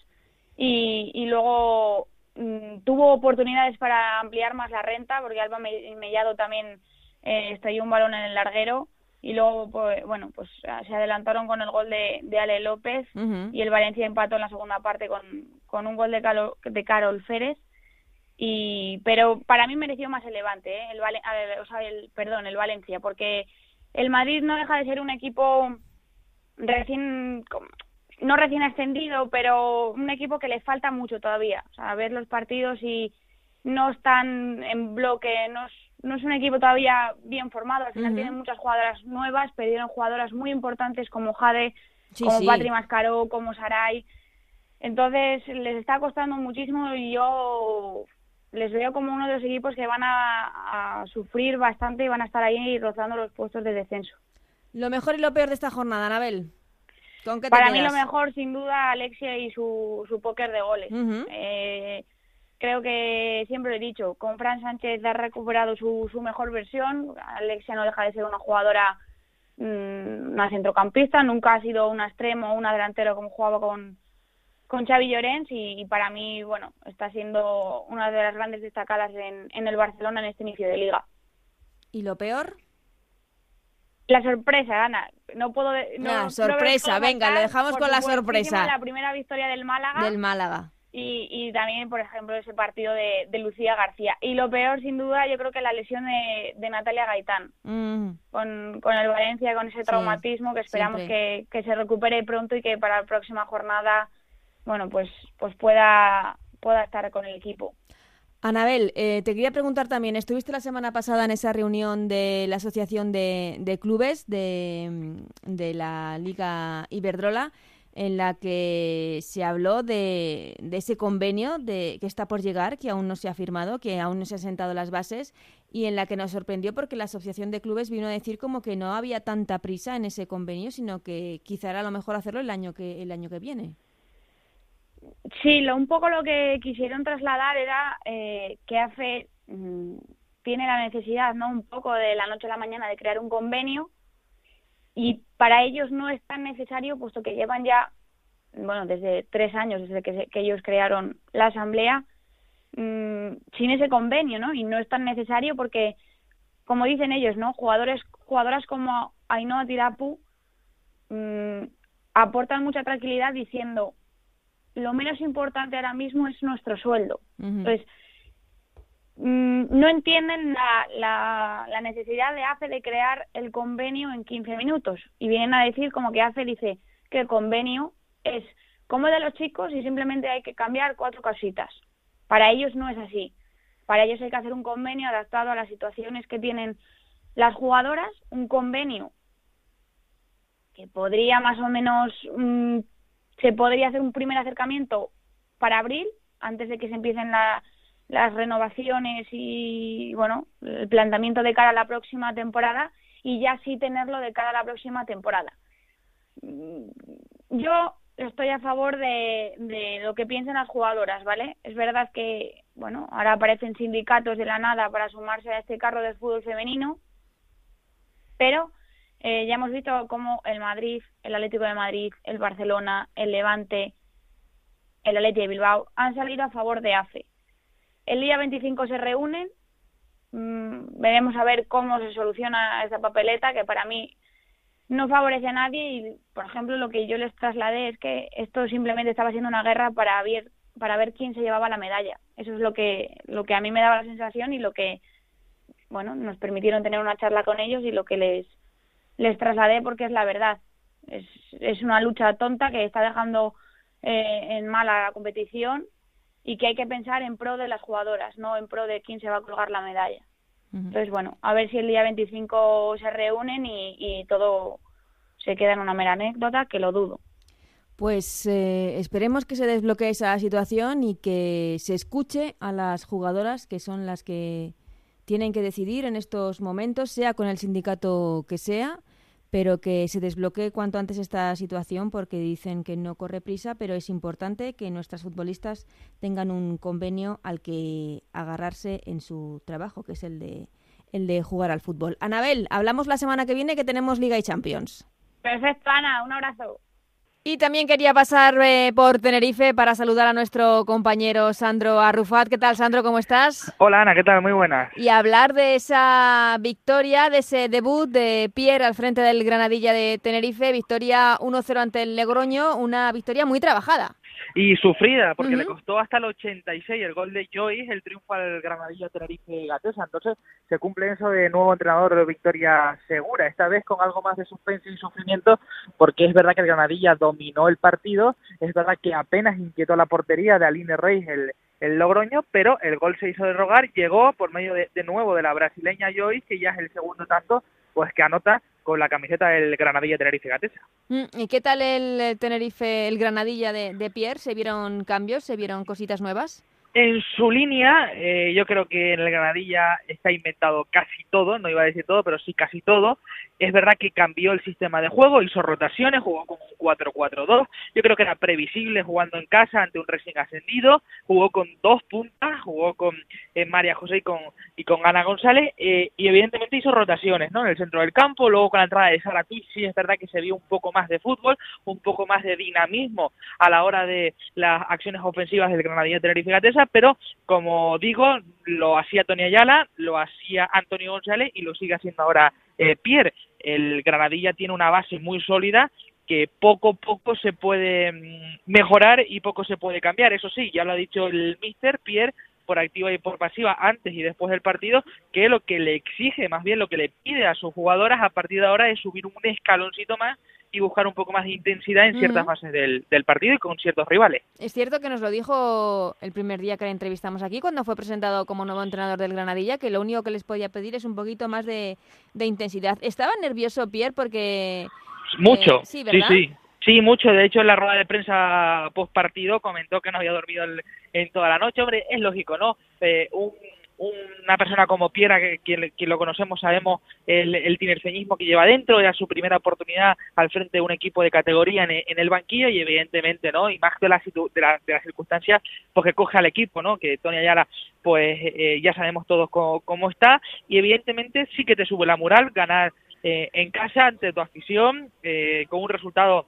y, y luego mm, tuvo oportunidades para ampliar más la renta porque Alba Mellado también eh, estalló un balón en el larguero y luego pues, bueno pues se adelantaron con el gol de, de Ale López y el Valencia empató en la segunda parte con, con un gol de, Calo, de Carol Férez y pero para mí mereció más el Levante ¿eh? el, o sea, el perdón el Valencia porque el Madrid no deja de ser un equipo recién no recién ascendido, pero un equipo que le falta mucho todavía. O sea, ver los partidos y no están en bloque, no no es un equipo todavía bien formado. Al final tienen muchas jugadoras nuevas, perdieron jugadoras muy importantes como Jade, como sí. Patri Mascaró, como Saray. Entonces les está costando muchísimo y yo les veo como uno de los equipos que van a, a sufrir bastante y van a estar ahí rozando los puestos de descenso. Lo mejor y lo peor de esta jornada, Anabel. ¿Con qué te Para mí lo mejor, sin duda, Alexia y su, su póker de goles. eh, creo que siempre lo he dicho, con Fran Sánchez ha recuperado su, su mejor versión. Alexia no deja de ser una jugadora, mmm, una centrocampista, nunca ha sido una extremo o una delantera como jugaba con, con Xavi Llorens y, y, para mí, bueno, está siendo una de las grandes destacadas en, en el Barcelona en este inicio de liga. ¿Y lo peor? La sorpresa, Ana. No puedo. No, sorpresa, no venga, lo dejamos con la sorpresa. La primera victoria del Málaga. Del Málaga. Y, y también, por ejemplo, ese partido de, de, Lucía García. Y lo peor, sin duda, yo creo que la lesión de, de Natalia Gaitán. Mm. Con, con el Valencia, con ese traumatismo sí, que esperamos que, que, se recupere pronto y que para la próxima jornada, bueno, pues, pues pueda, pueda estar con el equipo. Anabel, eh, te quería preguntar también, estuviste la semana pasada en esa reunión de la Asociación de, de Clubes de, de, la Liga Iberdrola, en la que se habló de, de, ese convenio de, que está por llegar, que aún no se ha firmado, que aún no se han sentado las bases, y en la que nos sorprendió porque la Asociación de Clubes vino a decir como que no había tanta prisa en ese convenio, sino que quizá era lo mejor hacerlo el año que, el año que viene. Sí, lo, un poco lo que quisieron trasladar era eh, que AFE mmm, tiene la necesidad, ¿no? Un poco de la noche a la mañana de crear un convenio y para ellos no es tan necesario, puesto que llevan ya, bueno, desde tres años, desde que, se, que ellos crearon la asamblea, mmm, sin ese convenio, ¿no? Y no es tan necesario porque, como dicen ellos, ¿no? Jugadores, jugadoras como Ainhoa Tirapu mmm, aportan mucha tranquilidad diciendo lo menos importante ahora mismo es nuestro sueldo. Uh -huh. Entonces, mmm, no entienden la, la, la, necesidad de AFE de crear el convenio en 15 minutos. Y vienen a decir como que AFE dice que el convenio es como de los chicos y simplemente hay que cambiar cuatro cositas. Para ellos no es así. Para ellos hay que hacer un convenio adaptado a las situaciones que tienen las jugadoras, un convenio que podría más o menos mmm, se podría hacer un primer acercamiento para abril, antes de que se empiecen la, las renovaciones y bueno, el planteamiento de cara a la próxima temporada y ya sí tenerlo de cara a la próxima temporada. Yo estoy a favor de, lo que piensen las jugadoras, ¿vale? Es verdad que, bueno, ahora aparecen sindicatos de la nada para sumarse a este carro del fútbol femenino, pero eh, ya hemos visto cómo el Madrid, el Atlético de Madrid, el Barcelona, el Levante, el Atlético de Bilbao han salido a favor de AFE. El día 25 se reúnen, mmm, veremos a ver cómo se soluciona esta papeleta que para mí no favorece a nadie y, por ejemplo, lo que yo les trasladé es que esto simplemente estaba siendo una guerra para ver, para ver quién se llevaba la medalla. Eso es lo que, lo que a mí me daba la sensación y lo que, bueno, nos permitieron tener una charla con ellos y lo que les les trasladé porque es la verdad. Es, es una lucha tonta que está dejando eh, en mala la competición y que hay que pensar en pro de las jugadoras, no en pro de quién se va a colgar la medalla. Uh -huh. Entonces, bueno, a ver si el día 25 se reúnen y, y todo se queda en una mera anécdota, que lo dudo. Pues eh, esperemos que se desbloquee esa situación y que se escuche a las jugadoras, que son las que tienen que decidir en estos momentos, sea con el sindicato que sea, pero que se desbloquee cuanto antes esta situación porque dicen que no corre prisa, pero es importante que nuestras futbolistas tengan un convenio al que agarrarse en su trabajo, que es el de el de jugar al fútbol. Anabel, hablamos la semana que viene que tenemos Liga y Champions. Perfecto, Ana, un abrazo. Y también quería pasar eh, por Tenerife para saludar a nuestro compañero Sandro Arrufat. ¿Qué tal, Sandro? ¿Cómo estás? Hola, Ana, ¿qué tal? Muy buenas. Y hablar de esa victoria, de ese debut de Pierre al frente del Granadilla de Tenerife. Victoria 1-0 ante el Legroño, una victoria muy trabajada y sufrida, porque le costó hasta el 86 el gol de Joyce, el triunfo al Granadilla Tenerife Gatesa. Entonces se cumple eso de nuevo entrenador de victoria segura, esta vez con algo más de suspenso y sufrimiento, porque es verdad que el Granadilla dominó el partido, es verdad que apenas inquietó la portería de Aline Reis, el, el Logroño, pero el gol se hizo de rogar, llegó por medio de, de nuevo de la brasileña Joyce, que ya es el segundo tanto, pues que anota con la camiseta del Granadilla Tenerife Gatesa. Mm, ¿Y qué tal el Tenerife, el Granadilla de, de Pierre? ¿Se vieron cambios? ¿Se vieron cositas nuevas? En su línea, eh, yo creo que en el Granadilla está inventado casi todo, no iba a decir todo, pero sí casi todo. Es verdad que cambió el sistema de juego, hizo rotaciones, jugó con un 4-4-2. Yo creo que era previsible jugando en casa ante un Racing ascendido. Jugó con dos puntas, jugó con eh, María José y con, y con Ana González. Eh, y evidentemente hizo rotaciones ¿no? en el centro del campo. Luego con la entrada de Sara sí es verdad que se vio un poco más de fútbol, un poco más de dinamismo a la hora de las acciones ofensivas del Granadilla Tenerife Gatesa pero como digo, lo hacía Tony Ayala, lo hacía Antonio González y lo sigue haciendo ahora eh, Pierre. El Granadilla tiene una base muy sólida que poco a poco se puede mm, mejorar y poco se puede cambiar. Eso sí, ya lo ha dicho el mister Pierre por activa y por pasiva antes y después del partido, que lo que le exige, más bien lo que le pide a sus jugadoras a partir de ahora es subir un escaloncito más y buscar un poco más de intensidad en ciertas fases del, del, partido y con ciertos rivales. Es cierto que nos lo dijo el primer día que le entrevistamos aquí, cuando fue presentado como nuevo entrenador del Granadilla, que lo único que les podía pedir es un poquito más de, de intensidad. ¿Estaba nervioso Pierre porque... Mucho, eh, sí, sí, sí. mucho. De hecho, en la rueda de prensa post partido comentó que no había dormido en toda la noche. Hombre, es lógico, ¿no? Eh, un una persona como Piera, que quien, lo conocemos, sabemos el, el tinerfeñismo que lleva dentro, era su primera oportunidad al frente de un equipo de categoría en, el banquillo y evidentemente, ¿no? Y más de, la, de, las circunstancias, pues que coge al equipo, ¿no? Que Tony Ayala, pues eh, ya sabemos todos cómo, está y evidentemente sí que te sube la moral ganar eh, en casa ante tu afición eh, con un resultado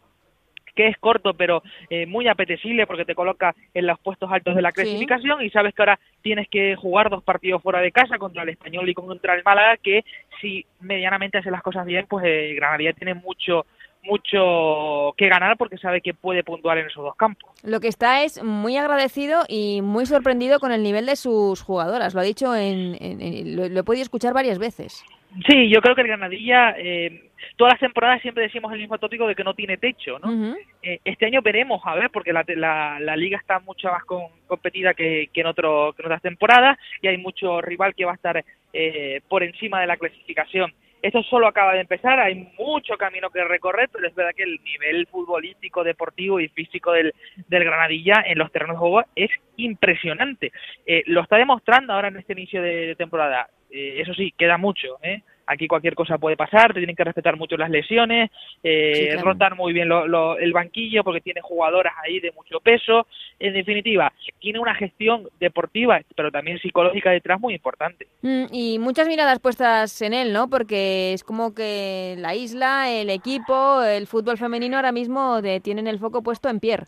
que es corto pero eh, muy apetecible porque te coloca en los puestos altos de la clasificación y sabes que ahora tienes que jugar dos partidos fuera de casa contra el Español y contra el Málaga que si medianamente hace las cosas bien pues eh, Granadilla tiene mucho mucho que ganar porque sabe que puede puntuar en esos dos campos. Lo que está es muy agradecido y muy sorprendido con el nivel de sus jugadoras. Lo ha dicho en, lo, lo, he podido escuchar varias veces. Sí, yo creo que el Granadilla, eh, todas las temporadas siempre decimos el mismo tópico de que no tiene techo, ¿no? eh, este año veremos, a ver, porque la, la, la liga está mucho más con, competida que, que, en otro, que en otras temporadas y hay mucho rival que va a estar eh, por encima de la clasificación. Esto solo acaba de empezar, hay mucho camino que recorrer, pero es verdad que el nivel futbolístico, deportivo y físico del, del Granadilla en los terrenos de juego es impresionante. Eh, lo está demostrando ahora en este inicio de, de temporada. Eh, eso sí, queda mucho, ¿eh? Aquí cualquier cosa puede pasar, te tienen que respetar mucho las lesiones, eh, rotar muy bien el banquillo porque tiene jugadoras ahí de mucho peso. En definitiva, tiene una gestión deportiva, pero también psicológica detrás muy importante. Mm, y muchas miradas puestas en él, ¿no? Porque es como que la isla, el equipo, el fútbol femenino ahora mismo tienen el foco puesto en Pierre.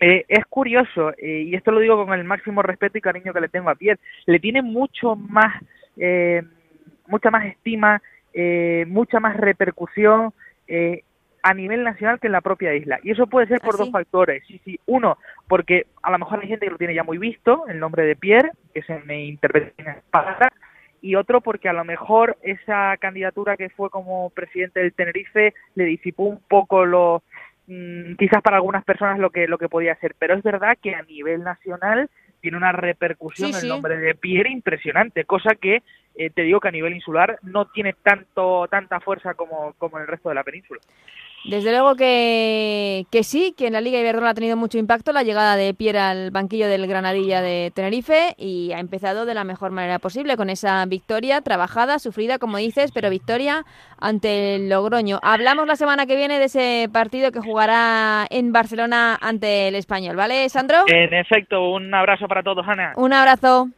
Eh, es curioso, eh, y esto lo digo con el máximo respeto y cariño que le tengo a Pierre, le tiene mucho más eh, mucha más estima, eh, mucha más repercusión eh, a nivel nacional que en la propia isla. Y eso puede ser por ¿Ah, dos factores. Sí, sí. Uno, porque a lo mejor hay gente que lo tiene ya muy visto, el nombre de Pierre, que se me interpreta en palabras, y otro porque a lo mejor esa candidatura que fue como presidente del Tenerife le disipó un poco lo mm, quizás para algunas personas lo que lo que podía ser, pero es verdad que a nivel nacional tiene una repercusión el nombre de Pierre impresionante, cosa que eh, te digo que a nivel insular no tiene tanto tanta fuerza como, como en el resto de la península. Desde luego que, que, sí, que en la Liga Iberdrola ha tenido mucho impacto la llegada de Pierre al banquillo del Granadilla de Tenerife y ha empezado de la mejor manera posible con esa victoria trabajada, sufrida, como dices, pero victoria ante el Logroño. Hablamos la semana que viene de ese partido que jugará en Barcelona ante el Español, ¿vale, Sandro? En efecto, un abrazo para todos, Ana. Un abrazo.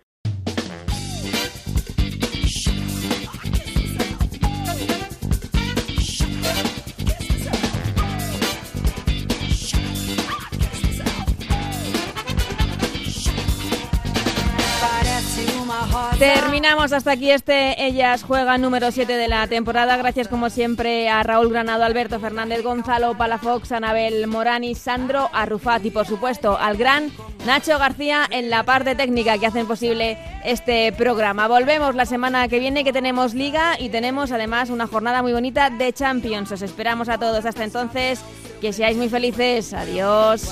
Terminamos hasta aquí este Ellas Juegan número 7 de la temporada. Gracias como siempre a Raúl Granado, Alberto Fernández, Gonzalo Palafox, Anabel Morani, Sandro Arrufat y por supuesto al gran Nacho García en la parte técnica que hacen posible este programa. Volvemos la semana que viene que tenemos liga y tenemos además una jornada muy bonita de Champions. Os esperamos a todos hasta entonces. Que seáis muy felices. Adiós.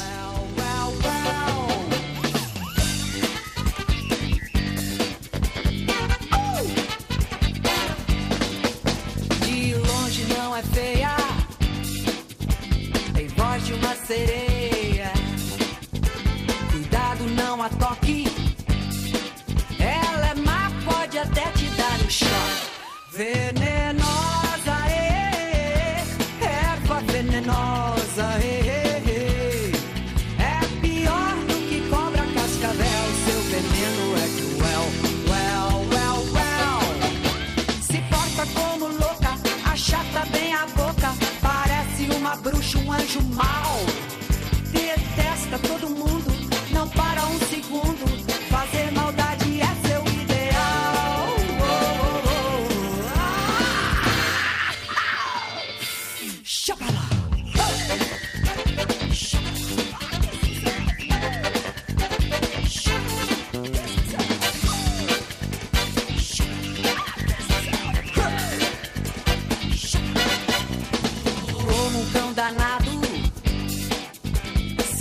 Sereia. Cuidado, não a toque. Ela é má, pode até te dar um choque. Venenosa, é, erva venenosa, é, é pior do que cobra cascavel. Seu veneno é cruel, well, well, well. Se porta como louca, achata bem a boca. Parece uma bruxa, um anjo mau.